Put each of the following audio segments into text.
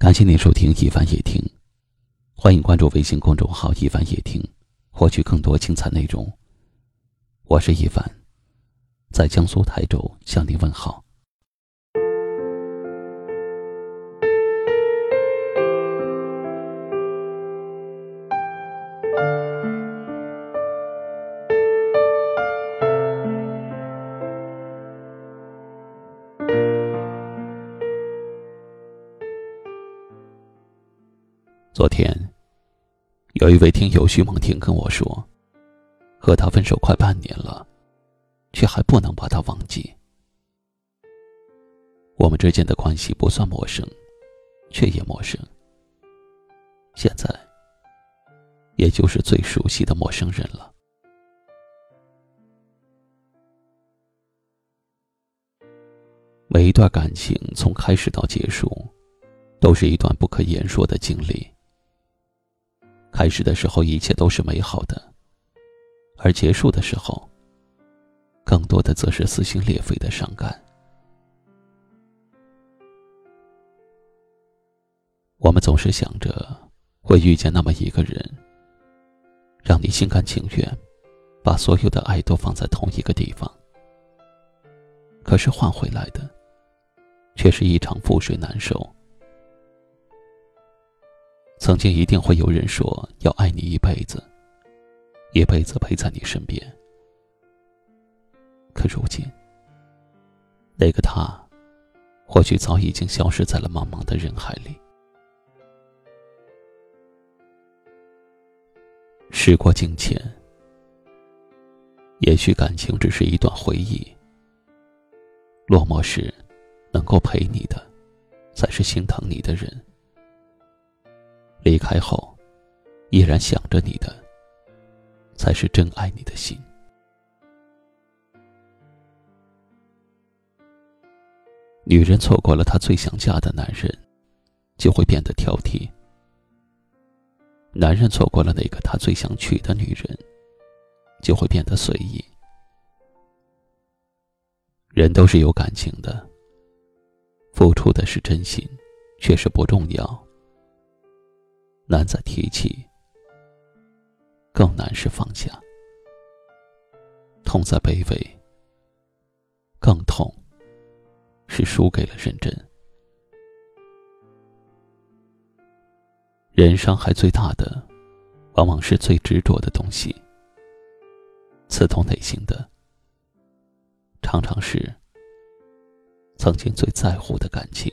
感谢您收听一凡夜听，欢迎关注微信公众号“一凡夜听”，获取更多精彩内容。我是一凡，在江苏台州向您问好。昨天，有一位听友徐梦婷跟我说，和他分手快半年了，却还不能把他忘记。我们之间的关系不算陌生，却也陌生。现在，也就是最熟悉的陌生人了。每一段感情从开始到结束，都是一段不可言说的经历。开始的时候，一切都是美好的；而结束的时候，更多的则是撕心裂肺的伤感。我们总是想着会遇见那么一个人，让你心甘情愿把所有的爱都放在同一个地方。可是换回来的，却是一场覆水难收。曾经一定会有人说要爱你一辈子，一辈子陪在你身边。可如今，那个他，或许早已经消失在了茫茫的人海里。时过境迁，也许感情只是一段回忆。落寞时，能够陪你的，才是心疼你的人。离开后，依然想着你的，才是真爱你的心。女人错过了她最想嫁的男人，就会变得挑剔；男人错过了那个他最想娶的女人，就会变得随意。人都是有感情的，付出的是真心，却是不重要。难在提起，更难是放下。痛在卑微，更痛是输给了认真。人伤害最大的，往往是最执着的东西。刺痛内心的，常常是曾经最在乎的感情。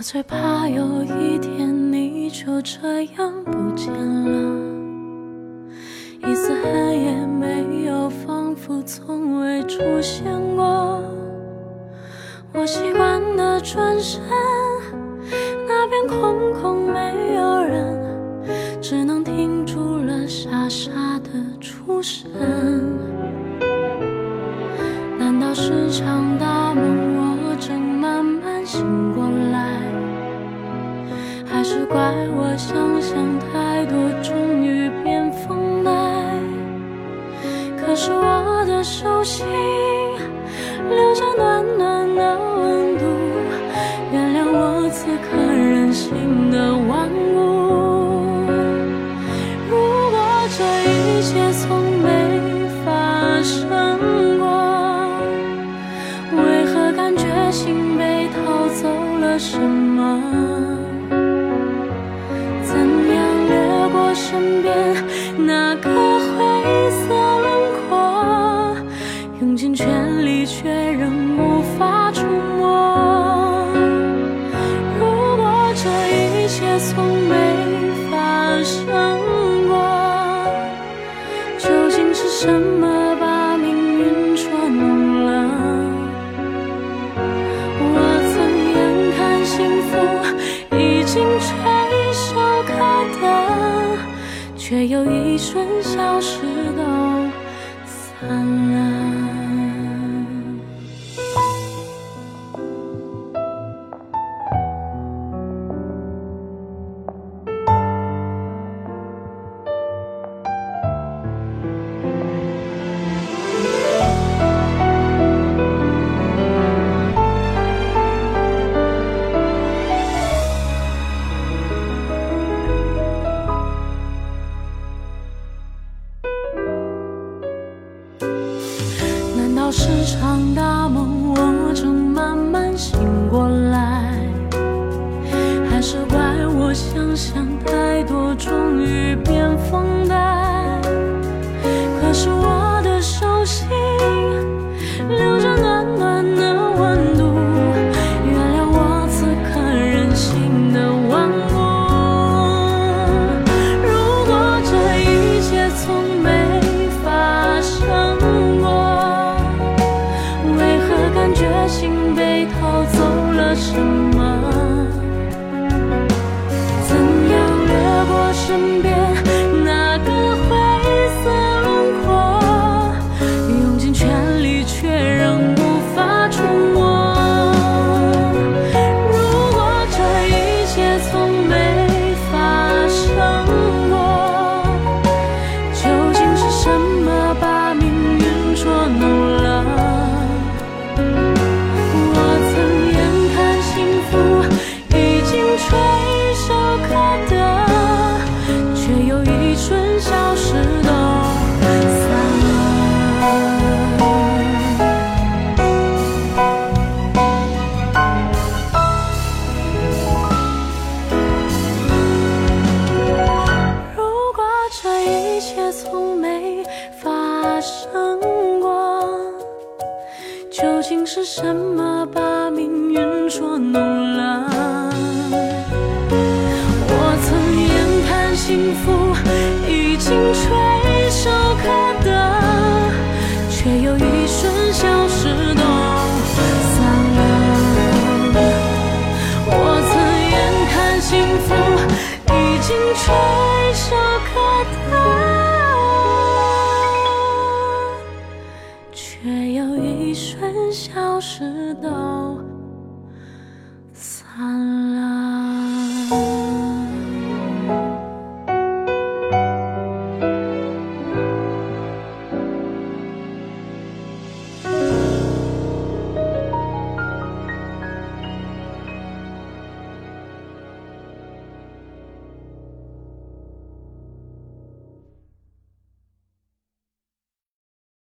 我最怕有一天你就这样不见了，一丝痕也没有，仿佛从未出现过。我习惯的转身，那边空空没有人，只能停住了傻傻的出神。难道是场大怪我想象太多，终于变疯呆。可是我的手心留下暖暖的温度，原谅我此刻任性的顽固。如果这一切从没发生过，为何感觉心被掏走了什么？过身边那个灰色轮廓用尽全力却仍一瞬消失都残忍是怪我想象太多，终于变疯癫。可是我。这一切从没发生过究竟是什么把命运捉弄了？我曾眼看幸福已经垂世道